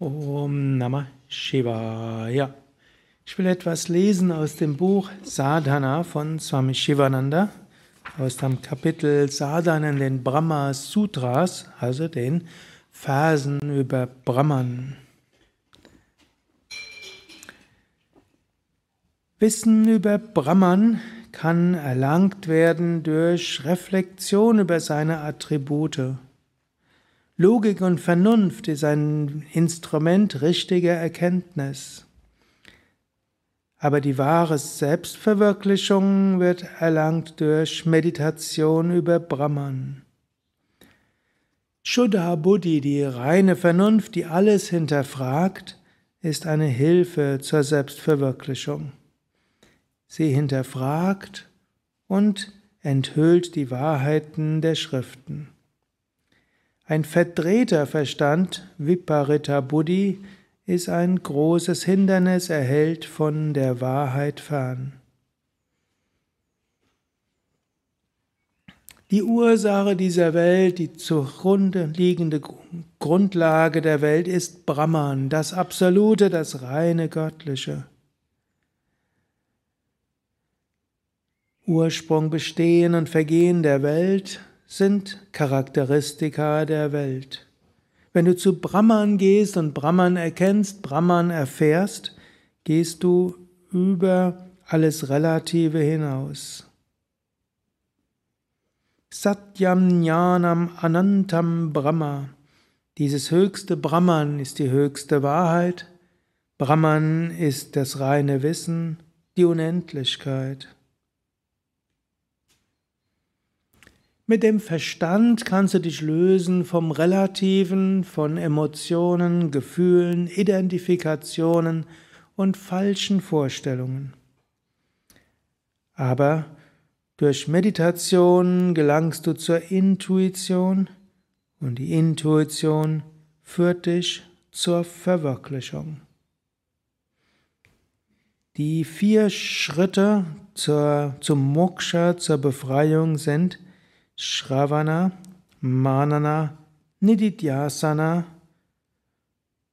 Om Namah Shivaya. Ich will etwas lesen aus dem Buch Sadhana von Swami Shivananda, aus dem Kapitel Sadhana in den Brahma Sutras, also den Versen über Brahman. Wissen über Brahman kann erlangt werden durch Reflexion über seine Attribute. Logik und Vernunft ist ein Instrument richtiger Erkenntnis. Aber die wahre Selbstverwirklichung wird erlangt durch Meditation über Brahman. Shuddha Buddhi, die reine Vernunft, die alles hinterfragt, ist eine Hilfe zur Selbstverwirklichung. Sie hinterfragt und enthüllt die Wahrheiten der Schriften. Ein verdrehter Verstand, Viparita Buddhi, ist ein großes Hindernis, er hält von der Wahrheit fern. Die Ursache dieser Welt, die zugrunde liegende Grundlage der Welt ist Brahman, das Absolute, das reine Göttliche. Ursprung, Bestehen und Vergehen der Welt sind Charakteristika der Welt. Wenn du zu Brahman gehst und Brahman erkennst, Brahman erfährst, gehst du über alles Relative hinaus. Satyam Jnanam Anantam Brahma. Dieses höchste Brahman ist die höchste Wahrheit. Brahman ist das reine Wissen, die Unendlichkeit. Mit dem Verstand kannst du dich lösen vom Relativen, von Emotionen, Gefühlen, Identifikationen und falschen Vorstellungen. Aber durch Meditation gelangst du zur Intuition und die Intuition führt dich zur Verwirklichung. Die vier Schritte zur, zum Moksha, zur Befreiung sind Shravana, Manana, Nididhyasana,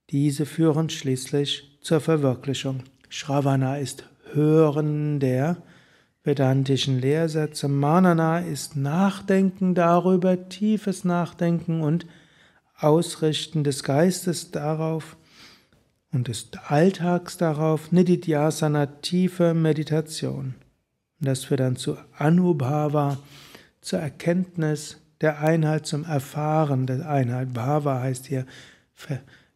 diese führen schließlich zur Verwirklichung. Shravana ist Hören der vedantischen Lehrsätze. Manana ist Nachdenken darüber, tiefes Nachdenken und Ausrichten des Geistes darauf und des Alltags darauf. Nididhyasana, tiefe Meditation. Und das führt dann zu Anubhava, zur Erkenntnis der Einheit, zum Erfahren der Einheit. Bhava heißt hier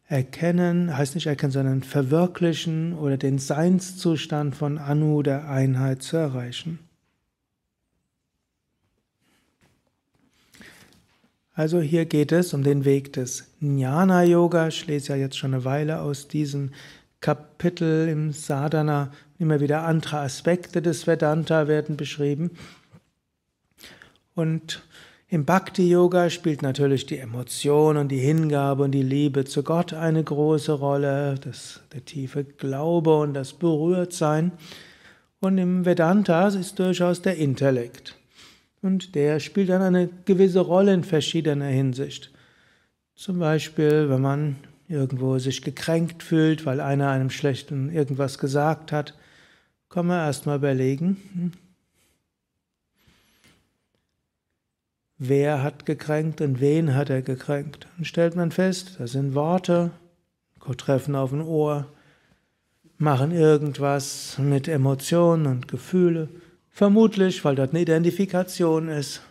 erkennen, heißt nicht erkennen, sondern verwirklichen oder den Seinszustand von Anu, der Einheit, zu erreichen. Also hier geht es um den Weg des Jnana Yoga. Ich lese ja jetzt schon eine Weile aus diesem Kapitel im Sadhana. Immer wieder andere Aspekte des Vedanta werden beschrieben. Und im Bhakti-Yoga spielt natürlich die Emotion und die Hingabe und die Liebe zu Gott eine große Rolle, das, der tiefe Glaube und das Berührtsein. Und im Vedanta ist durchaus der Intellekt. Und der spielt dann eine gewisse Rolle in verschiedener Hinsicht. Zum Beispiel, wenn man irgendwo sich gekränkt fühlt, weil einer einem schlechten irgendwas gesagt hat, kann man erstmal überlegen, wer hat gekränkt und wen hat er gekränkt. Dann stellt man fest, das sind Worte, treffen auf ein Ohr, machen irgendwas mit Emotionen und Gefühle, vermutlich, weil dort eine Identifikation ist.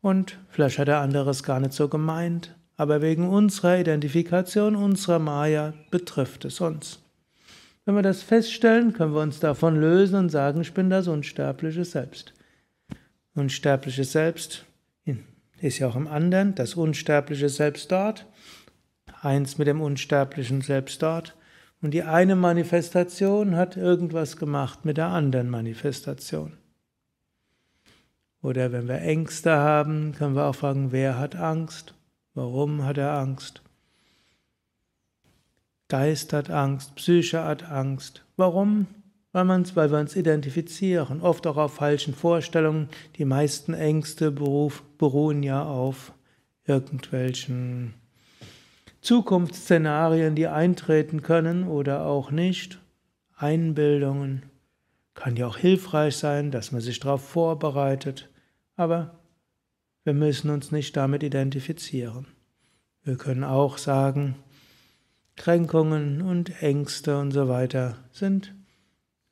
Und vielleicht hat der andere es gar nicht so gemeint, aber wegen unserer Identifikation, unserer Maya betrifft es uns. Wenn wir das feststellen, können wir uns davon lösen und sagen, ich bin das unsterbliche Selbst. Unsterbliche Selbst ist ja auch im anderen, das unsterbliche Selbst dort, eins mit dem unsterblichen Selbst dort. Und die eine Manifestation hat irgendwas gemacht mit der anderen Manifestation. Oder wenn wir Ängste haben, können wir auch fragen, wer hat Angst? Warum hat er Angst? Geist hat Angst, Psyche hat Angst. Warum? Weil, weil wir uns identifizieren, oft auch auf falschen Vorstellungen. Die meisten Ängste beruf, beruhen ja auf irgendwelchen Zukunftsszenarien, die eintreten können oder auch nicht, Einbildungen. Kann ja auch hilfreich sein, dass man sich darauf vorbereitet, aber wir müssen uns nicht damit identifizieren. Wir können auch sagen, Kränkungen und Ängste und so weiter sind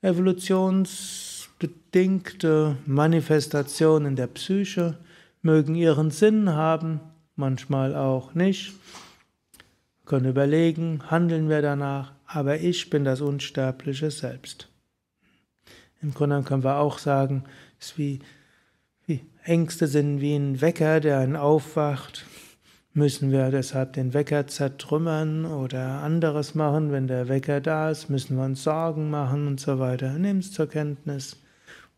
evolutionsbedingte Manifestationen der Psyche, mögen ihren Sinn haben, manchmal auch nicht. Wir können überlegen, handeln wir danach, aber ich bin das unsterbliche Selbst. Im Grunde können wir auch sagen, es wie, wie Ängste sind wie ein Wecker, der einen aufwacht. Müssen wir deshalb den Wecker zertrümmern oder anderes machen, wenn der Wecker da ist? Müssen wir uns Sorgen machen und so weiter? Nimm es zur Kenntnis.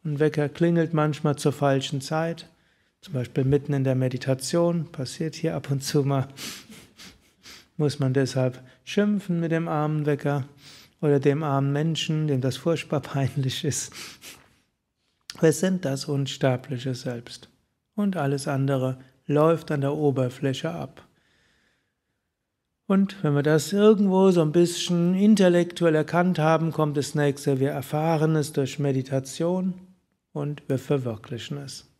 Ein Wecker klingelt manchmal zur falschen Zeit, zum Beispiel mitten in der Meditation, passiert hier ab und zu mal. Muss man deshalb schimpfen mit dem armen Wecker oder dem armen Menschen, dem das furchtbar peinlich ist? Wir sind das unsterbliche Selbst und alles andere läuft an der Oberfläche ab. Und wenn wir das irgendwo so ein bisschen intellektuell erkannt haben, kommt das nächste, wir erfahren es durch Meditation und wir verwirklichen es.